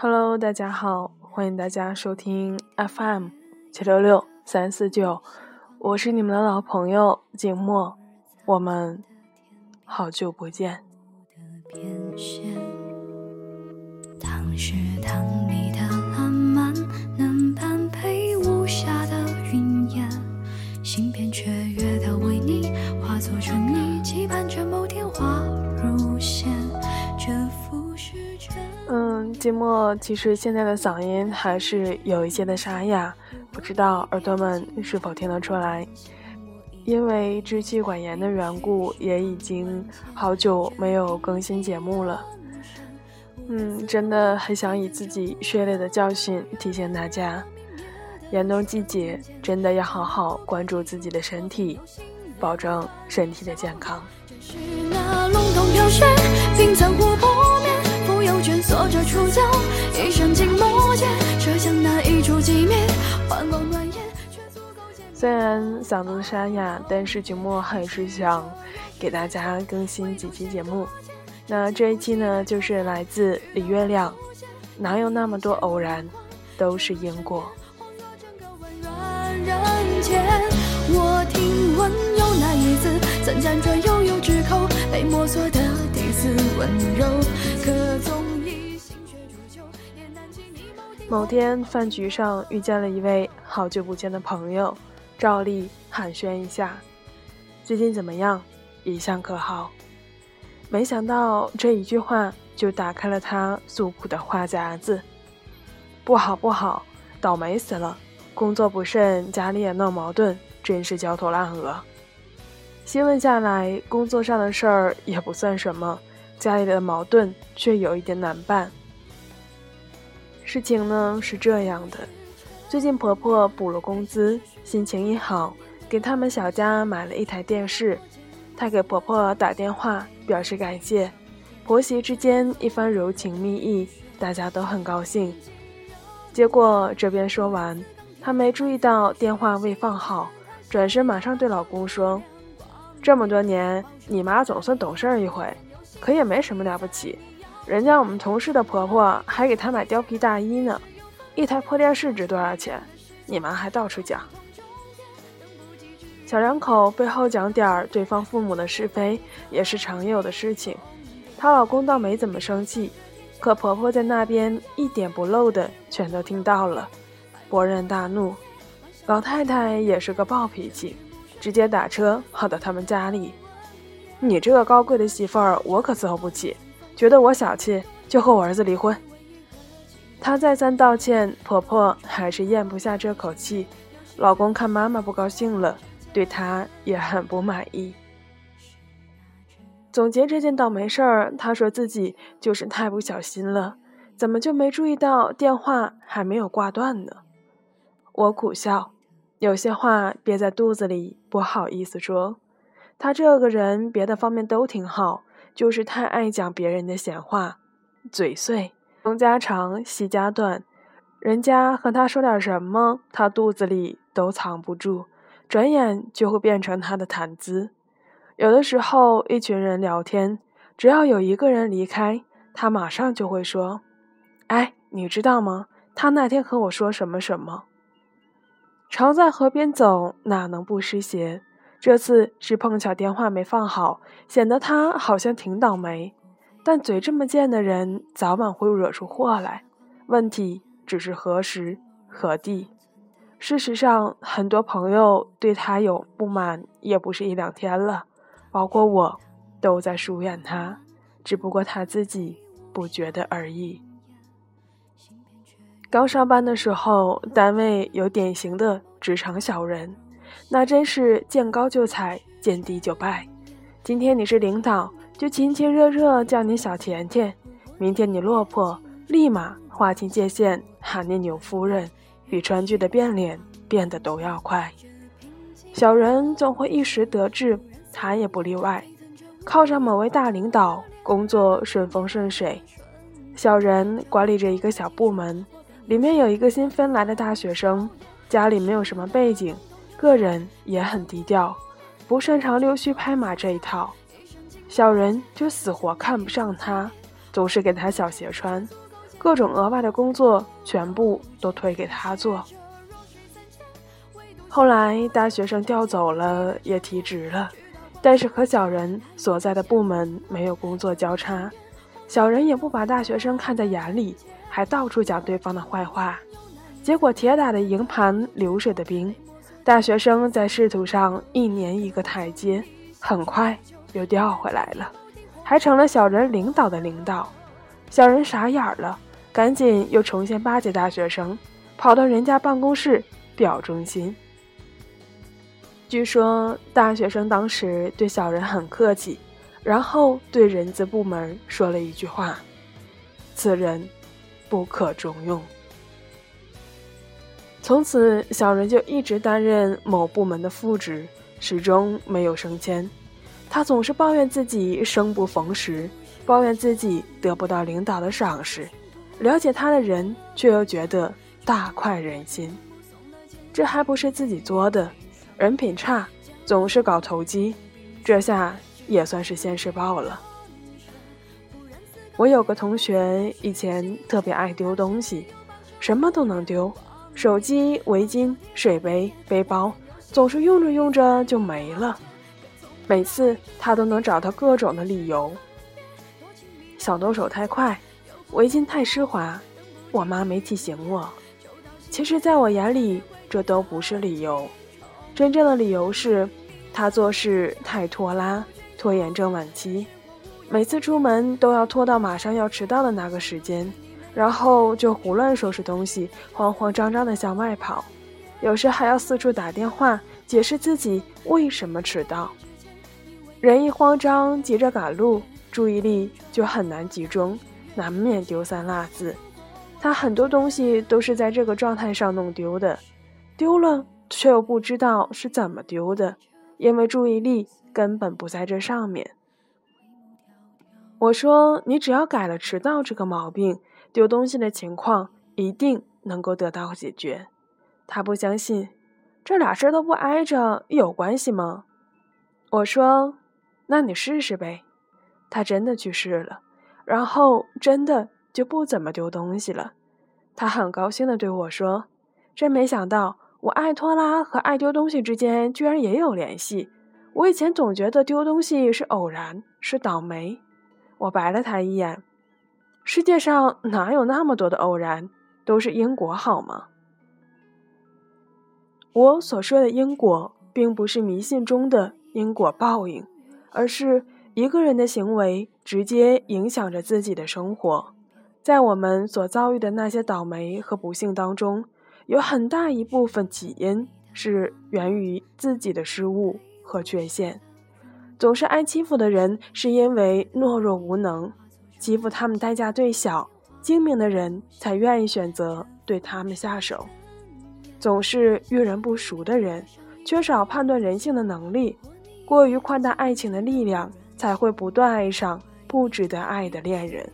Hello，大家好，欢迎大家收听 FM 七六六三四九，我是你们的老朋友景墨，我们好久不见。其实现在的嗓音还是有一些的沙哑，不知道耳朵们是否听得出来？因为支气管炎的缘故，也已经好久没有更新节目了。嗯，真的很想以自己血泪的教训提醒大家，严冬季节真的要好好关注自己的身体，保证身体的健康。蜷缩着触角，一生静默间，射向那一处寂灭，幻光暖眼，虽然嗓子沙哑，但是节目还是想给大家更新几期节目。那这一期呢，就是来自李月亮，哪有那么多偶然，都是因果。我听闻有那一字，曾辗转悠悠之口，被摸索的第四温柔，可总。某天饭局上遇见了一位好久不见的朋友，照例寒暄一下，最近怎么样？一向可好？没想到这一句话就打开了他诉苦的话匣子。不好不好，倒霉死了！工作不慎，家里也闹矛盾，真是焦头烂额。细问下来，工作上的事儿也不算什么，家里的矛盾却有一点难办。事情呢是这样的，最近婆婆补了工资，心情一好，给他们小家买了一台电视。她给婆婆打电话表示感谢，婆媳之间一番柔情蜜意，大家都很高兴。结果这边说完，她没注意到电话未放好，转身马上对老公说：“这么多年，你妈总算懂事一回，可也没什么了不起。”人家我们同事的婆婆还给她买貂皮大衣呢，一台破电视值多少钱？你们还到处讲。小两口背后讲点儿对方父母的是非，也是常有的事情。她老公倒没怎么生气，可婆婆在那边一点不漏的全都听到了，勃然大怒。老太太也是个暴脾气，直接打车跑到他们家里。你这个高贵的媳妇儿，我可伺候不起。觉得我小气，就和我儿子离婚。她再三道歉，婆婆还是咽不下这口气。老公看妈妈不高兴了，对她也很不满意。总结这件倒霉事儿，他说自己就是太不小心了，怎么就没注意到电话还没有挂断呢？我苦笑，有些话憋在肚子里，不好意思说。他这个人别的方面都挺好。就是太爱讲别人的闲话，嘴碎，东家长西家短，人家和他说点什么，他肚子里都藏不住，转眼就会变成他的谈资。有的时候，一群人聊天，只要有一个人离开，他马上就会说：“哎，你知道吗？他那天和我说什么什么。”常在河边走，哪能不湿鞋？这次是碰巧电话没放好，显得他好像挺倒霉。但嘴这么贱的人，早晚会惹出祸来。问题只是何时何地。事实上，很多朋友对他有不满，也不是一两天了，包括我，都在疏远他，只不过他自己不觉得而已。刚上班的时候，单位有典型的职场小人。那真是见高就踩，见低就拜。今天你是领导，就亲亲热热叫你小甜甜；明天你落魄，立马划清界限，喊你牛夫人，比川剧的变脸变得都要快。小人总会一时得志，他也不例外，靠着某位大领导，工作顺风顺水。小人管理着一个小部门，里面有一个新分来的大学生。家里没有什么背景，个人也很低调，不擅长溜须拍马这一套。小人就死活看不上他，总是给他小鞋穿，各种额外的工作全部都推给他做。后来大学生调走了，也提职了，但是和小人所在的部门没有工作交叉，小人也不把大学生看在眼里，还到处讲对方的坏话，结果铁打的营盘流水的兵，大学生在仕途上一年一个台阶，很快。又调回来了，还成了小人领导的领导。小人傻眼了，赶紧又重新巴结大学生，跑到人家办公室表忠心。据说大学生当时对小人很客气，然后对人资部门说了一句话：“此人不可重用。”从此，小人就一直担任某部门的副职，始终没有升迁。他总是抱怨自己生不逢时，抱怨自己得不到领导的赏识，了解他的人却又觉得大快人心。这还不是自己作的，人品差，总是搞投机，这下也算是现世报了。我有个同学以前特别爱丢东西，什么都能丢，手机、围巾、水杯、背包，总是用着用着就没了。每次他都能找到各种的理由：小动手太快，围巾太湿滑，我妈没提醒我。其实，在我眼里，这都不是理由。真正的理由是，他做事太拖拉，拖延症晚期。每次出门都要拖到马上要迟到的那个时间，然后就胡乱收拾东西，慌慌张张地向外跑。有时还要四处打电话解释自己为什么迟到。人一慌张，急着赶路，注意力就很难集中，难免丢三落四。他很多东西都是在这个状态上弄丢的，丢了却又不知道是怎么丢的，因为注意力根本不在这上面。我说：“你只要改了迟到这个毛病，丢东西的情况一定能够得到解决。”他不相信，这俩事儿都不挨着，有关系吗？我说。那你试试呗，他真的去试了，然后真的就不怎么丢东西了。他很高兴地对我说：“真没想到，我爱拖拉和爱丢东西之间居然也有联系。我以前总觉得丢东西是偶然，是倒霉。”我白了他一眼：“世界上哪有那么多的偶然？都是因果好吗？”我所说的因果，并不是迷信中的因果报应。而是一个人的行为直接影响着自己的生活，在我们所遭遇的那些倒霉和不幸当中，有很大一部分起因是源于自己的失误和缺陷。总是挨欺负的人，是因为懦弱无能，欺负他们代价最小，精明的人才愿意选择对他们下手。总是遇人不熟的人，缺少判断人性的能力。过于夸大爱情的力量，才会不断爱上不值得爱的恋人。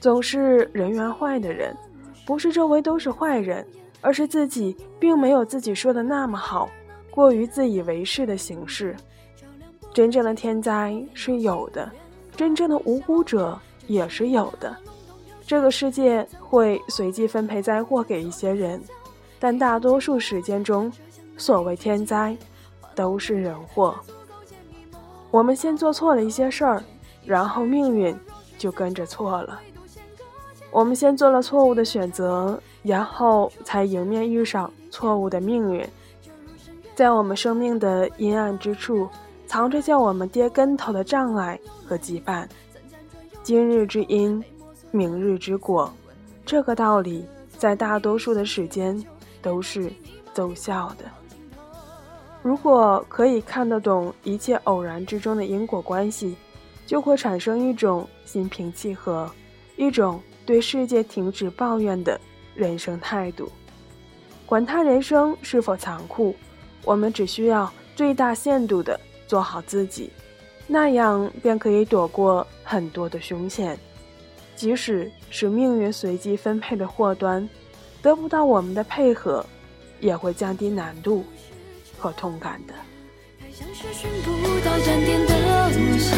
总是人缘坏的人，不是周围都是坏人，而是自己并没有自己说的那么好，过于自以为是的形式。真正的天灾是有的，真正的无辜者也是有的。这个世界会随机分配灾祸给一些人，但大多数时间中，所谓天灾。都是人祸。我们先做错了一些事儿，然后命运就跟着错了。我们先做了错误的选择，然后才迎面遇上错误的命运。在我们生命的阴暗之处，藏着叫我们跌跟头的障碍和羁绊。今日之因，明日之果，这个道理在大多数的时间都是奏效的。如果可以看得懂一切偶然之中的因果关系，就会产生一种心平气和、一种对世界停止抱怨的人生态度。管他人生是否残酷，我们只需要最大限度的做好自己，那样便可以躲过很多的凶险。即使是命运随机分配的祸端，得不到我们的配合，也会降低难度和痛感的。像是寻不到站点的路线，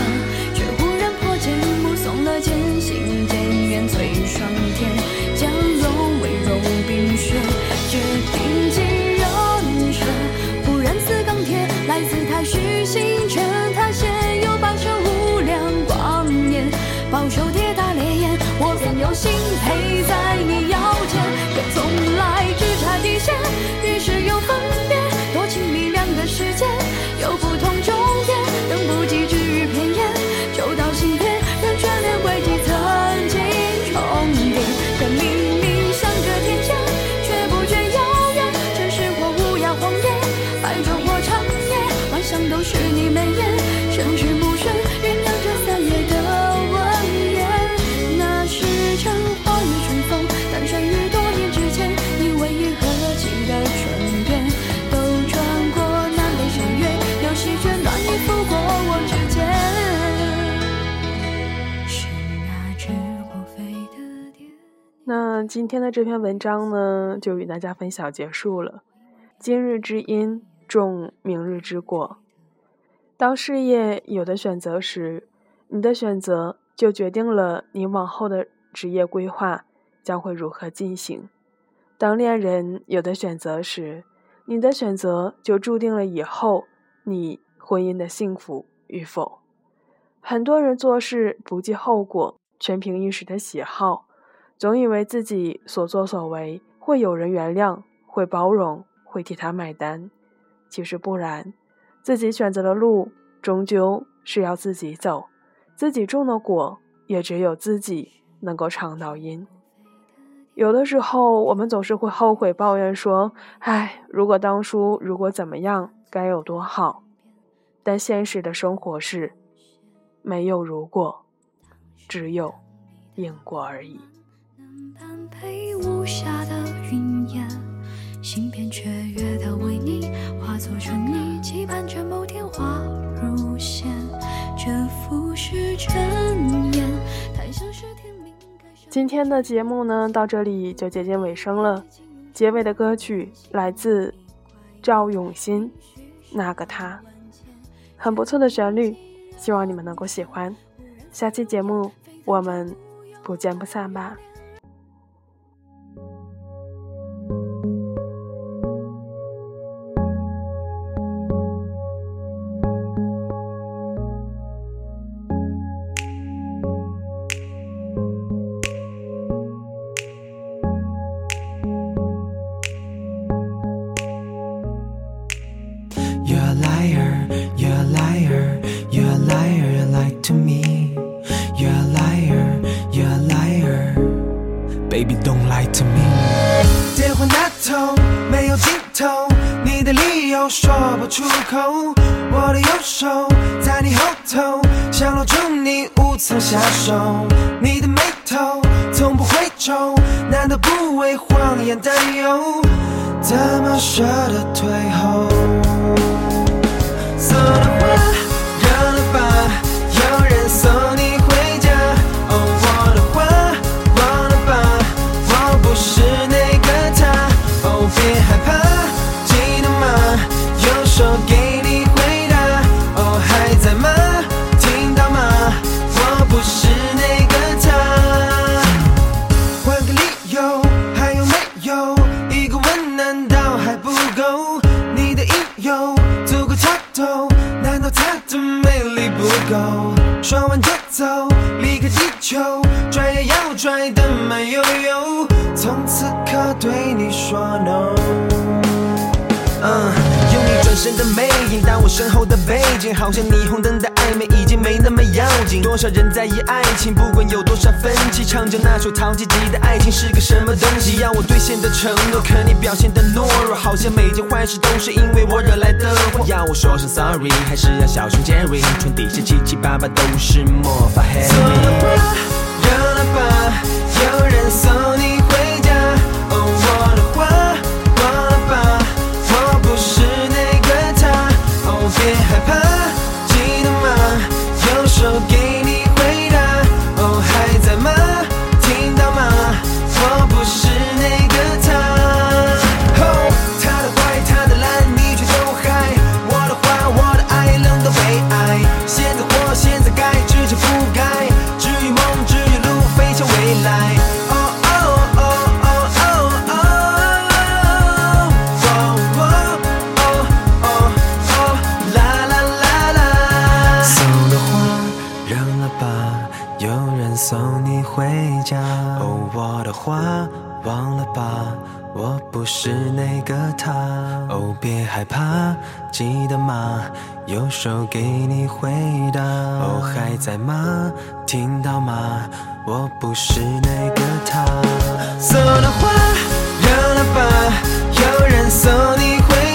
那今天的这篇文章呢，就与大家分享结束了。今日之因种明日之果。当事业有的选择时，你的选择就决定了你往后的职业规划将会如何进行；当恋人有的选择时，你的选择就注定了以后。你婚姻的幸福与否？很多人做事不计后果，全凭一时的喜好，总以为自己所作所为会有人原谅，会包容，会替他买单。其实不然，自己选择的路终究是要自己走，自己种的果也只有自己能够尝到因。有的时候，我们总是会后悔抱怨说：“唉，如果当初，如果怎么样。”该有多好，但现实的生活是，没有如果，只有因果而已。今天的节目呢，到这里就接近尾声了。结尾的歌曲来自赵永新。那个他，很不错的旋律，希望你们能够喜欢。下期节目我们不见不散吧。又说不出口。我的右手在你后头，想搂住你无从下手。你的眉头从不会皱，难道不为谎言担忧？怎么舍得退后？说的话的魅影，但我身后的背景，好像霓虹灯的暧昧，已经没那么要紧。多少人在意爱情，不管有多少分歧，唱着那首陶吉吉的爱情是个什么东西？要我兑现的承诺，可你表现的懦弱，好像每件坏事都是因为我惹来的祸。要我说声 sorry，还是要小心 Jerry？唇底下七七八八都是魔法黑。错了吧，热了吧，有人送你不是那个他。哦，别害怕，记得吗？右手给你回答。哦，还在吗？听到吗？我不是那个他。送的花，扔了吧，有人送你回